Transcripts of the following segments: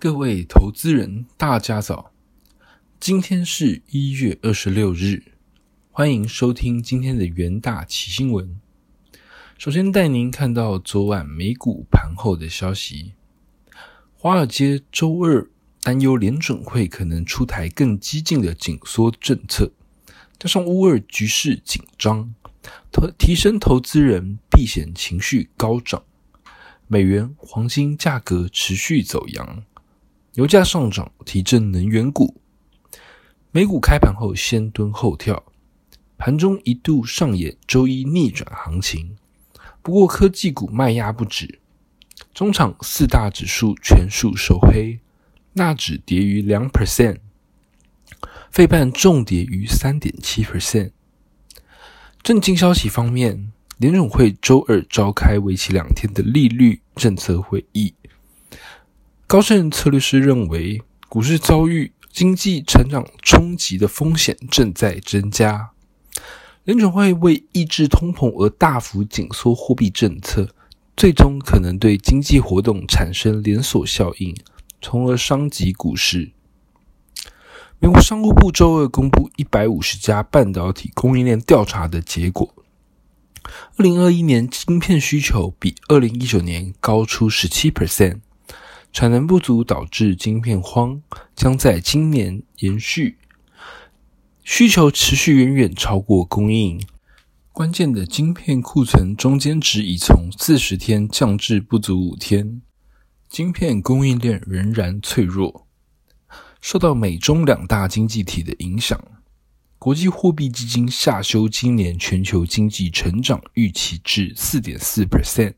各位投资人，大家早！今天是一月二十六日，欢迎收听今天的元大奇新闻。首先带您看到昨晚美股盘后的消息。华尔街周二担忧联准会可能出台更激进的紧缩政策，加上乌二局势紧张，投提升投资人避险情绪高涨，美元、黄金价格持续走扬。油价上涨，提振能源股。美股开盘后先蹲后跳，盘中一度上演周一逆转行情。不过科技股卖压不止，中场四大指数全数收黑，纳指跌逾两 percent，费半重跌逾三点七 percent。震惊消息方面，联总会周二召开为期两天的利率政策会议。高盛策略师认为，股市遭遇经济成长冲击的风险正在增加。联准会为抑制通膨而大幅紧缩货币政策，最终可能对经济活动产生连锁效应，从而伤及股市。美国商务部周二公布一百五十家半导体供应链调查的结果，二零二一年晶片需求比二零一九年高出十七 percent。产能不足导致晶片荒，将在今年延续，需求持续远远超过供应。关键的晶片库存中间值已从四十天降至不足五天，晶片供应链仍然脆弱。受到美中两大经济体的影响，国际货币基金下修今年全球经济成长预期至四点四 percent。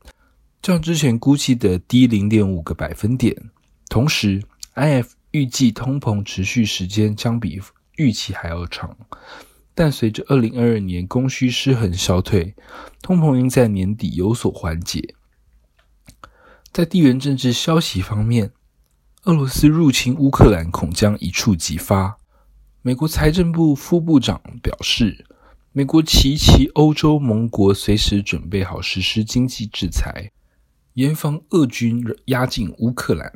较之前估计的低零点五个百分点，同时，IF 预计通膨持续时间将比预期还要长，但随着二零二二年供需失衡消退，通膨应在年底有所缓解。在地缘政治消息方面，俄罗斯入侵乌克兰恐将一触即发。美国财政部副部长表示，美国及其欧洲盟国随时准备好实施经济制裁。严防俄军压进乌克兰。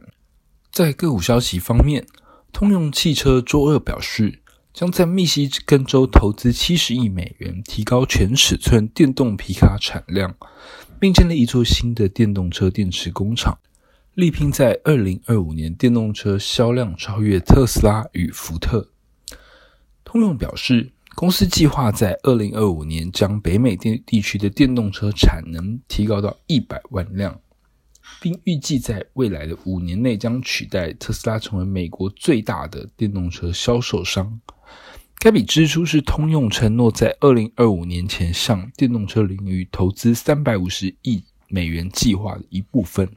在个股消息方面，通用汽车周二表示，将在密西根州投资七十亿美元，提高全尺寸电动皮卡产量，并建立一座新的电动车电池工厂，力拼在二零二五年电动车销量超越特斯拉与福特。通用表示，公司计划在二零二五年将北美电地区的电动车产能提高到一百万辆。并预计在未来的五年内将取代特斯拉成为美国最大的电动车销售商。该笔支出是通用承诺在二零二五年前向电动车领域投资三百五十亿美元计划的一部分。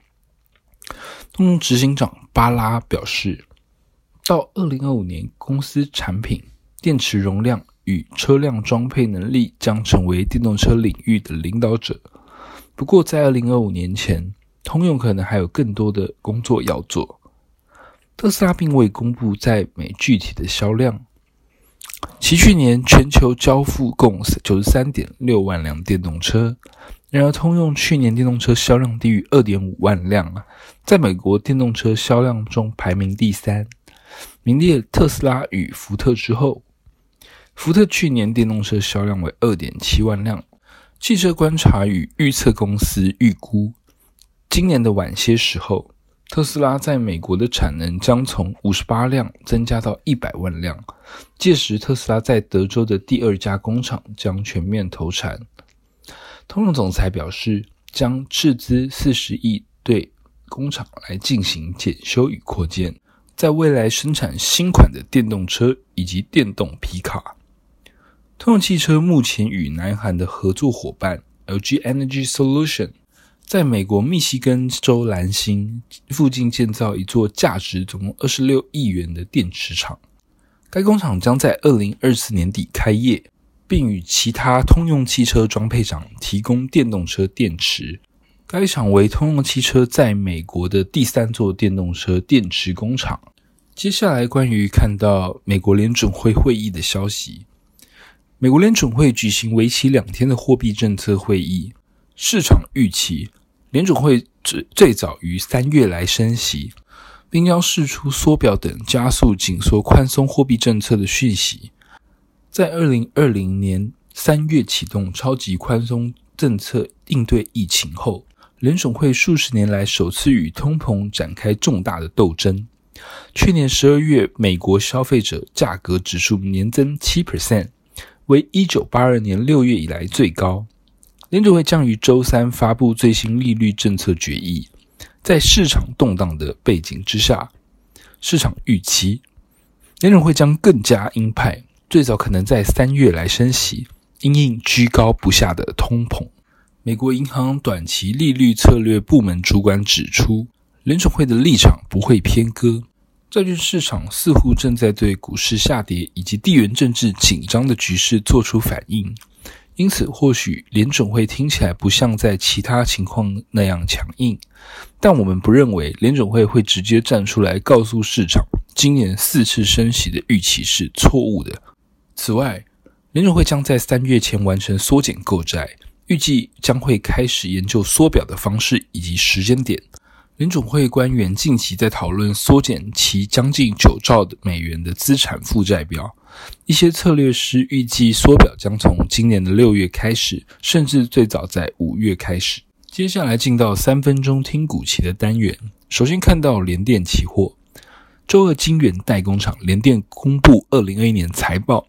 通用执行长巴拉表示，到二零二五年，公司产品、电池容量与车辆装配能力将成为电动车领域的领导者。不过，在二零二五年前，通用可能还有更多的工作要做。特斯拉并未公布在美具体的销量。其去年全球交付共九十三点六万辆电动车，然而通用去年电动车销量低于二点五万辆啊，在美国电动车销量中排名第三，名列特斯拉与福特之后。福特去年电动车销量为二点七万辆。汽车观察与预测公司预估。今年的晚些时候，特斯拉在美国的产能将从五十八辆增加到一百万辆。届时，特斯拉在德州的第二家工厂将全面投产。通用总裁表示，将斥资四十亿对工厂来进行检修与扩建，在未来生产新款的电动车以及电动皮卡。通用汽车目前与南韩的合作伙伴 LG Energy Solution。在美国密西根州兰辛附近建造一座价值总共二十六亿元的电池厂，该工厂将在二零二四年底开业，并与其他通用汽车装配厂提供电动车电池。该厂为通用汽车在美国的第三座电动车电池工厂。接下来，关于看到美国联准会会议的消息，美国联准会举行为期两天的货币政策会议，市场预期。联准会最最早于三月来升息，并将释出缩表等加速紧缩宽松货币政策的讯息。在二零二零年三月启动超级宽松政策应对疫情后，联准会数十年来首次与通膨展开重大的斗争。去年十二月，美国消费者价格指数年增七 percent，为一九八二年六月以来最高。联储会将于周三发布最新利率政策决议。在市场动荡的背景之下，市场预期联储会将更加鹰派，最早可能在三月来升息，因应居高不下的通膨。美国银行短期利率策略部门主管指出，联储会的立场不会偏鸽。债券市场似乎正在对股市下跌以及地缘政治紧张的局势做出反应，因此或许联总会听起来不像在其他情况那样强硬，但我们不认为联总会会直接站出来告诉市场，今年四次升息的预期是错误的。此外，联总会将在三月前完成缩减购债，预计将会开始研究缩表的方式以及时间点。联总会官员近期在讨论缩减其将近九兆美元的资产负债表，一些策略师预计缩表将从今年的六月开始，甚至最早在五月开始。接下来进到三分钟听股期的单元，首先看到联电期货，周二晶圆代工厂联电公布二零二一年财报，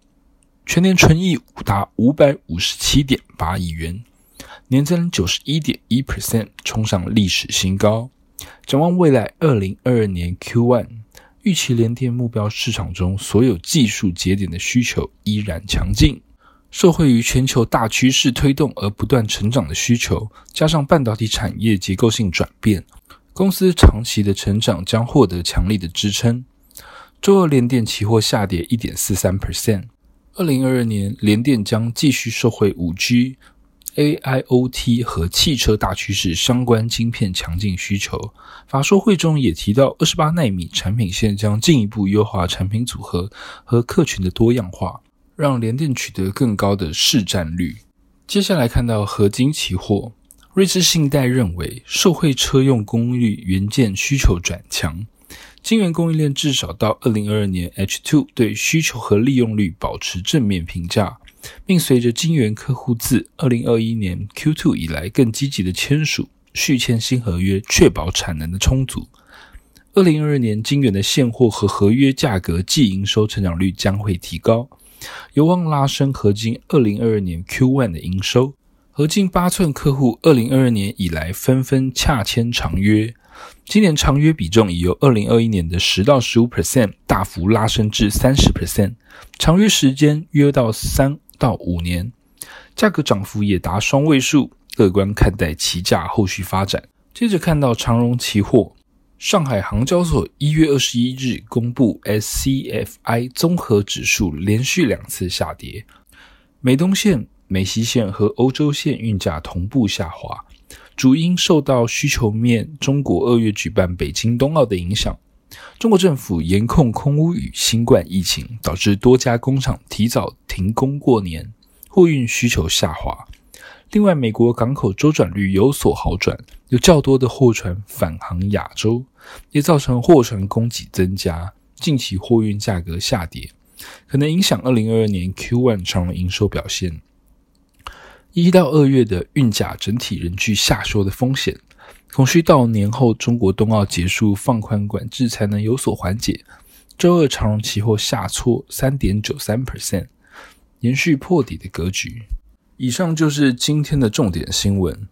全年纯益达五百五十七点八亿元，年增九十一点一 percent，冲上历史新高。展望未来，二零二二年 Q1，预期联电目标市场中所有技术节点的需求依然强劲，受惠于全球大趋势推动而不断成长的需求，加上半导体产业结构性转变，公司长期的成长将获得强力的支撑。周二联电期货下跌一点四三 percent。二零二二年联电将继续受惠五 G。AIoT 和汽车大趋势相关晶片强劲需求，法说会中也提到，二十八纳米产品线将进一步优化产品组合和客群的多样化，让联电取得更高的市占率。接下来看到合金期货，瑞士信贷认为，受惠车用功率元件需求转强，晶圆供应链至少到二零二二年 H2 对需求和利用率保持正面评价。并随着金源客户自二零二一年 Q2 以来更积极的签署续签新合约，确保产能的充足。二零二二年金源的现货和合约价格即营收成长率将会提高，有望拉升合金二零二二年 Q1 的营收。合金八寸客户二零二二年以来纷纷洽签长约，今年长约比重已由二零二一年的十到十五 percent 大幅拉升至三十 percent，长约时间约到三。到五年，价格涨幅也达双位数，乐观看待期价后续发展。接着看到长荣期货，上海航交所一月二十一日公布 SCFI 综合指数连续两次下跌，美东线、美西线和欧洲线运价同步下滑，主因受到需求面中国二月举办北京冬奥的影响。中国政府严控空污与新冠疫情，导致多家工厂提早停工过年，货运需求下滑。另外，美国港口周转率有所好转，有较多的货船返航亚洲，也造成货船供给增加。近期货运价格下跌，可能影响二零二二年 Q1 长的营收表现。一到二月的运价整体仍具下修的风险。恐需到年后中国冬奥结束放宽管制才能有所缓解。周二长荣期货下挫三点九三 percent，延续破底的格局。以上就是今天的重点新闻。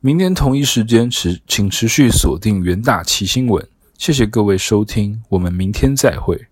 明天同一时间持请持续锁定元大旗新闻。谢谢各位收听，我们明天再会。